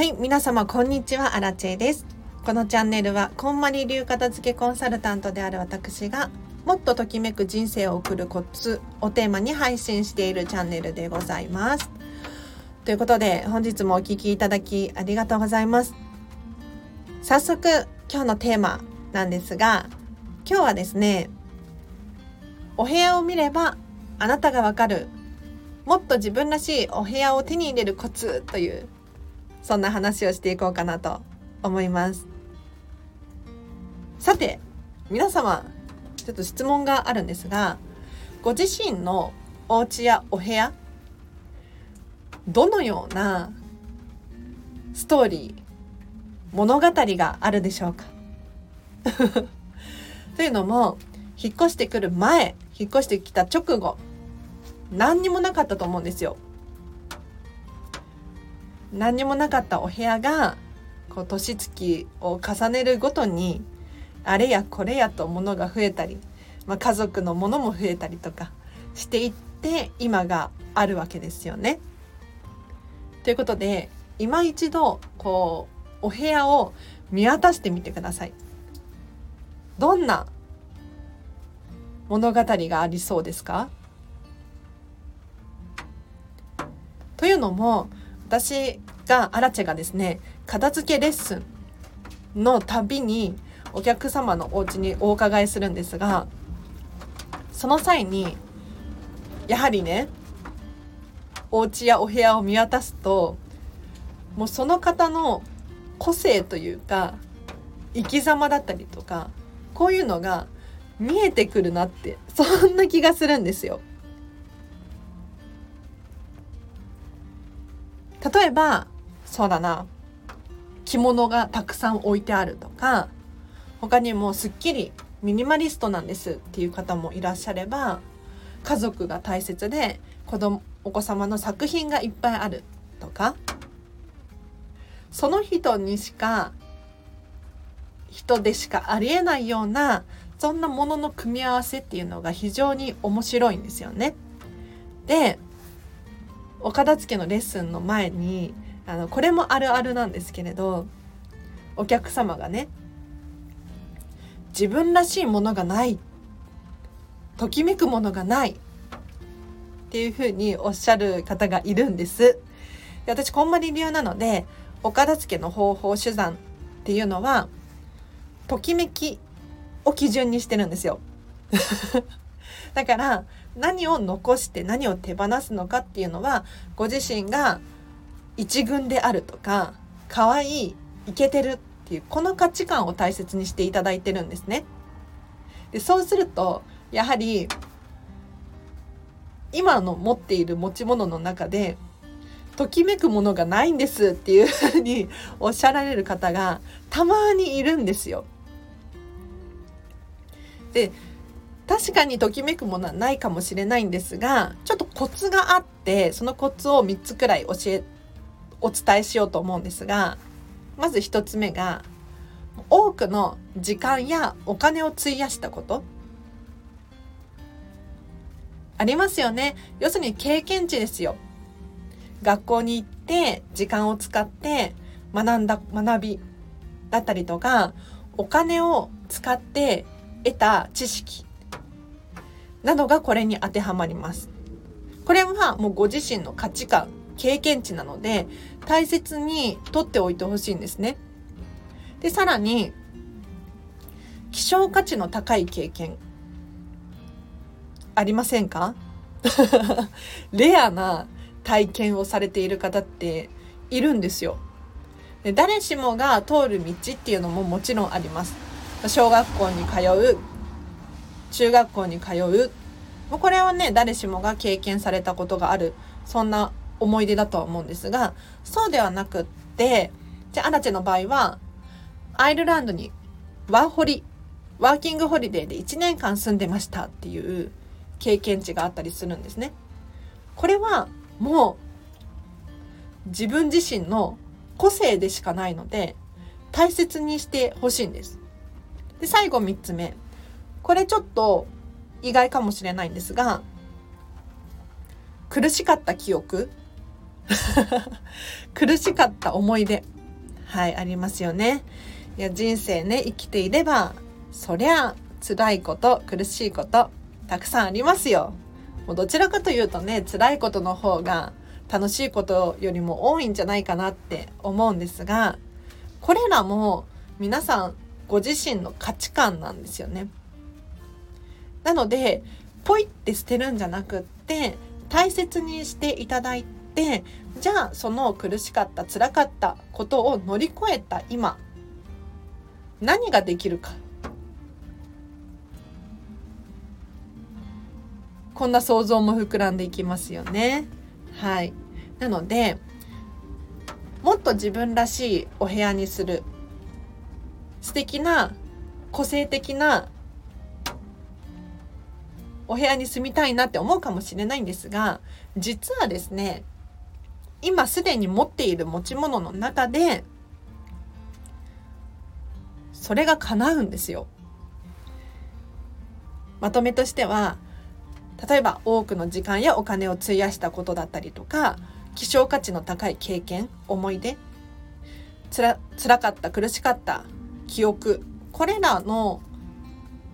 はい皆様こんにちは。アラチェです。このチャンネルはこんまり流片付けコンサルタントである私がもっとときめく人生を送るコツをテーマに配信しているチャンネルでございます。ということで本日もお聴きいただきありがとうございます。早速今日のテーマなんですが今日はですねお部屋を見ればあなたがわかるもっと自分らしいお部屋を手に入れるコツというそんな話をしていこうかなと思いますさて皆様ちょっと質問があるんですがご自身のお家やお部屋どのようなストーリー物語があるでしょうか？というのも引っ越してくる前引っ越してきた直後何にもなかったと思うんですよ。何にもなかったお部屋がこう年月を重ねるごとにあれやこれやと物が増えたり、まあ、家族のものも増えたりとかしていって今があるわけですよね。ということで今一度こうお部屋を見渡してみてください。どんな物語がありそうですか？というのも私がアラチェがですね片付けレッスンのたびにお客様のお家にお伺いするんですがその際にやはりねお家やお部屋を見渡すともうその方の個性というか生き様だったりとかこういうのが見えてくるなってそんな気がするんですよ。例えばそうだな着物がたくさん置いてあるとか他にもすっきりミニマリストなんですっていう方もいらっしゃれば家族が大切で子供お子様の作品がいっぱいあるとかその人にしか人でしかありえないようなそんなものの組み合わせっていうのが非常に面白いんですよね。でお片付けのレッスンの前にあのこれもあるあるなんですけれどお客様がね自分らしいものがないときめくものがないっていうふうにおっしゃる方がいるんです。で私こんまり流なのでお片付けの方法手段っていうのはときめきを基準にしてるんですよ。だから何を残して何を手放すのかっていうのはご自身が一軍であるとか可愛いイケてるっていうこの価値観を大切にしていただいてるんですね。でそうするとやはり今の持っている持ち物の中でときめくものがないんですっていうふうに おっしゃられる方がたまにいるんですよ。で確かにときめくものはないかもしれないんですがちょっとコツがあってそのコツを3つくらい教えお伝えしようと思うんですがまず1つ目が多くの時間やお金を費やしたこと。ありますよね。要するに経験値ですよ。学校に行って時間を使って学んだ学びだったりとかお金を使って得た知識。などがこれに当てはまります。これはもうご自身の価値観、経験値なので大切に取っておいてほしいんですね。で、さらに希少価値の高い経験ありませんか？レアな体験をされている方っているんですよ。で誰しもが通る道っていうのももちろんあります。小学校に通う中学校に通うもうこれはね誰しもが経験されたことがあるそんな思い出だとは思うんですがそうではなくってじゃあアラチェの場合はアイルランドにワーホリワーキングホリデーで1年間住んでましたっていう経験値があったりするんですね。これはもう自分自身の個性でしかないので大切にしてほしいんです。で最後3つ目これちょっと意外かもしれないんですが苦しかった記憶？苦しかった思い出？はいありますよね。いや人生ね生きていればそりゃ辛いこと苦しいことたくさんありますよ。もうどちらかというとね辛いことの方が楽しいことよりも多いんじゃないかなって思うんですがこれらも皆さんご自身の価値観なんですよね。なのでポイって捨てるんじゃなくって大切にしていただいてじゃあその苦しかった辛かったことを乗り越えた今何ができるかこんな想像も膨らんでいきますよね。はい。なので、もっと自分らしいお部屋にする。素敵な、個性的なお部屋に住みたいなって思うかもしれないんですが、実はですね、今すでに持っている持ち物の中で、それが叶うんですよ。まとめとしては、例えば多くの時間やお金を費やしたことだったりとか希少価値の高い経験思い出つら辛かった苦しかった記憶これらの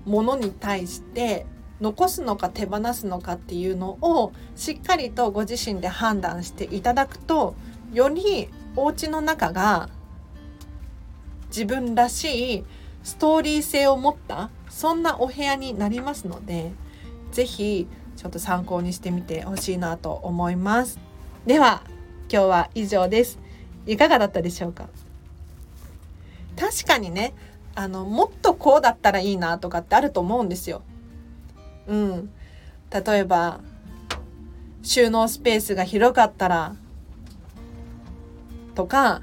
ものに対して残すのか手放すのかっていうのをしっかりとご自身で判断していただくとよりお家の中が自分らしいストーリー性を持ったそんなお部屋になりますので是非ちょっと参考にしてみてほしいなと思います。では今日は以上です。いかがだったでしょうか？確かにねあのもっとこうだったらいいなとかってあると思うんですよ。うん。例えば収納スペースが広かったらとか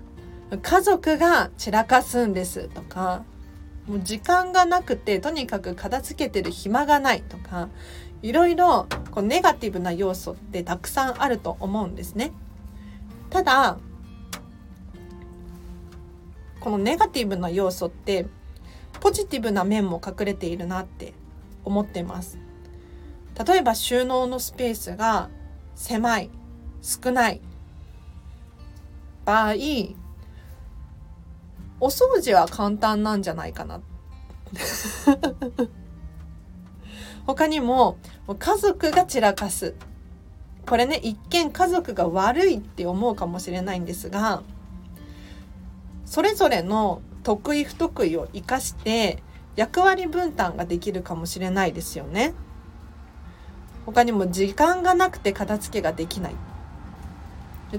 家族が散らかすんですとかもう時間がなくてとにかく片付けてる暇がないとかいろいろこうネガティブな要素ってたくさんあると思うんですね。ただこのネガティブな要素ってポジティブな面も隠れているなって思ってます。例えば収納のスペースが狭い少ない場合お掃除は簡単なんじゃないかな 他にも家族が散らかすこれね一見家族が悪いって思うかもしれないんですがそれぞれの得意不得意を生かして役割分担ができるかもしれないですよね。他にも時間がなくて片付けができない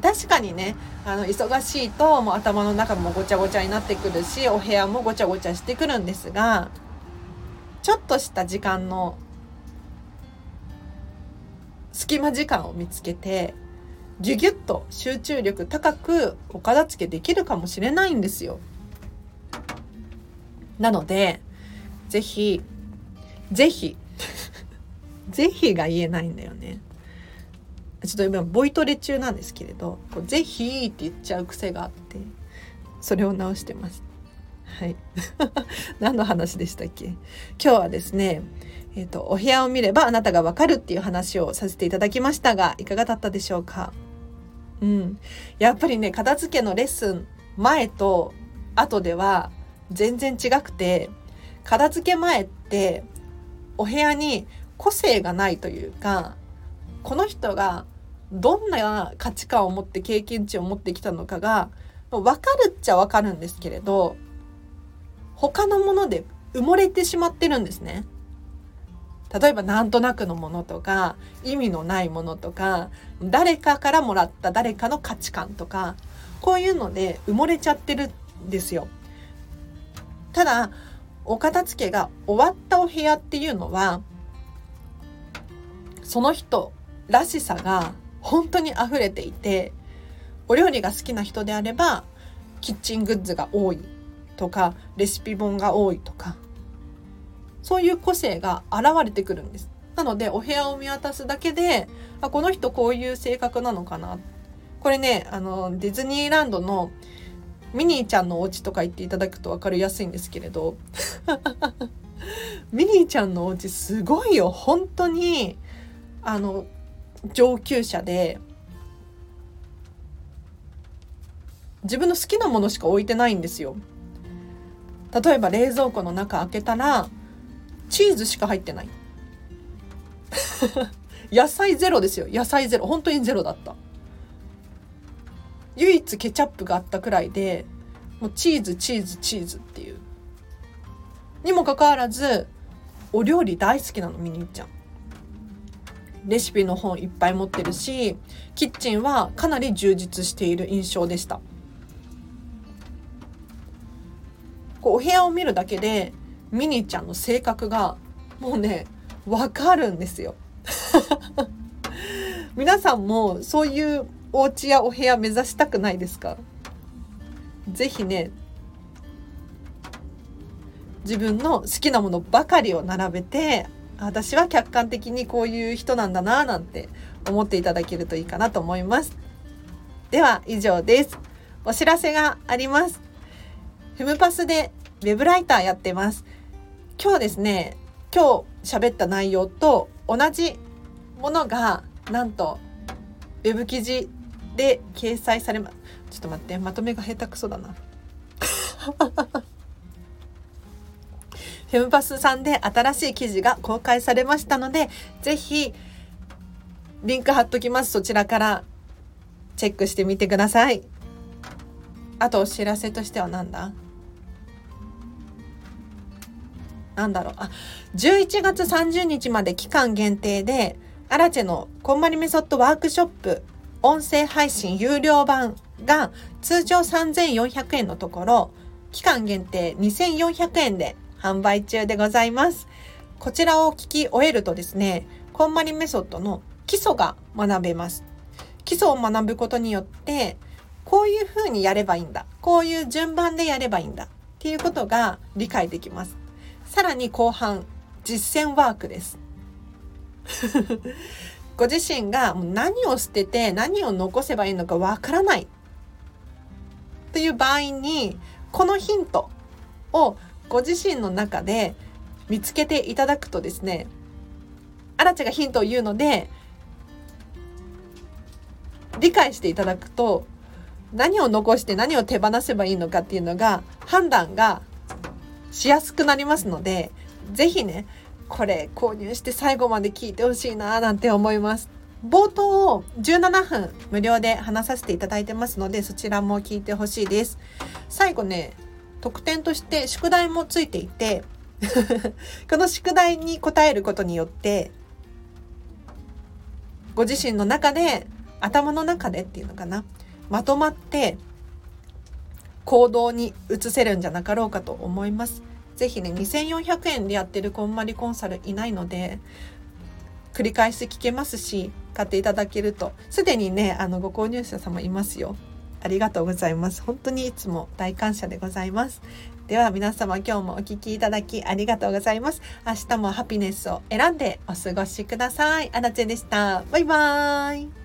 確かにねあの忙しいともう頭の中もごちゃごちゃになってくるしお部屋もごちゃごちゃしてくるんですがちょっとした時間の隙間時間を見つけてギュギュッと集中力高くお片付けできるかもしれないんですよ。なのでぜひぜひぜひが言えないんだよね。ちょっと今ボイトレ中なんですけれど「こうぜひ」って言っちゃう癖があってそれを直してます。はい。何の話でしたっけ？今日はですね、えっ、ー、と、お部屋を見ればあなたがわかるっていう話をさせていただきましたが、いかがだったでしょうか？うん。やっぱりね、片付けのレッスン前と後では全然違くて、片付け前ってお部屋に個性がないというか、この人がどんな価値観を持って経験値を持ってきたのかが分かるっちゃ分かるんですけれど他のもので埋もれてしまってるんですね。例えばなんとなくのものとか意味のないものとか誰かからもらった誰かの価値観とかこういうので埋もれちゃってるんですよ。ただお片付けが終わったお部屋っていうのはその人らしさが本当に溢れていてお料理が好きな人であればキッチングッズが多いとかレシピ本が多いとかそういう個性が現れてくるんです。なのでお部屋を見渡すだけであこの人こういう性格なのかな。これねあのディズニーランドのミニーちゃんのお家とか行っていただくと分かりやすいんですけれど。ミニーちゃんのお家すごいよ。本当にあの上級者で自分の好きなものしか置いてないんですよ。例えば冷蔵庫の中開けたらチーズしか入ってない。野菜ゼロですよ。野菜ゼロ。本当にゼロだった。唯一ケチャップがあったくらいでもうチーズチーズチーズっていう。にもかかわらずお料理大好きなのミニーちゃん。レシピの本いっぱい持ってるしキッチンはかなり充実している印象でした。こうお部屋を見るだけでミニちゃんの性格がもうねわかるんですよ。皆さんもそういうお家やお部屋目指したくないですか？ぜひね自分の好きなものばかりを並べて私は客観的にこういう人なんだななんて思っていただけるといいかなと思います。では以上です。お知らせがあります。フムパスでウェブライターやってます。今日ですね今日喋った内容と同じものがなんとウェブ記事で掲載されますちょっと待ってまとめが下手くそだな。フェムパスさんで新しい記事が公開されましたので、ぜひ、リンク貼っときます。そちらからチェックしてみてください。あとお知らせとしては何だ？なんだろう。あ、11月30日まで期間限定で、アラチェのこんまりメソッドワークショップ音声配信有料版が通常3400円のところ、期間限定2400円で販売中でございます。こちらを聞き終えるとですね、こんまりメソッドの基礎が学べます。基礎を学ぶことによって、こういうふうにやればいいんだ。こういう順番でやればいいんだ。っていうことが理解できます。さらに後半、実践ワークです。ご自身が何を捨てて何を残せばいいのかわからないという場合にこのヒントをご自身の中で見つけていただくとですねアラチがヒントを言うので理解していただくと何を残して何を手放せばいいのかっていうのが判断がしやすくなりますので是非ねこれ購入して最後まで聞いてほしいななんて思います。冒頭を17分無料で話させていただいてますのでそちらも聞いてほしいです。最後ね特典として宿題もついていて この宿題に答えることによってご自身の中で頭の中でっていうのかなまとまって行動に移せるんじゃなかろうかと思います。ぜひね2400円でやってるこんまりコンサルいないので繰り返し聞けますし買っていただけるとすでにねあのご購入者様いますよ。ありがとうございます。本当にいつも大感謝でございます。では皆様今日もお聴きいただきありがとうございます。明日もハピネスを選んでお過ごしください。あらちでした。バイバーイ。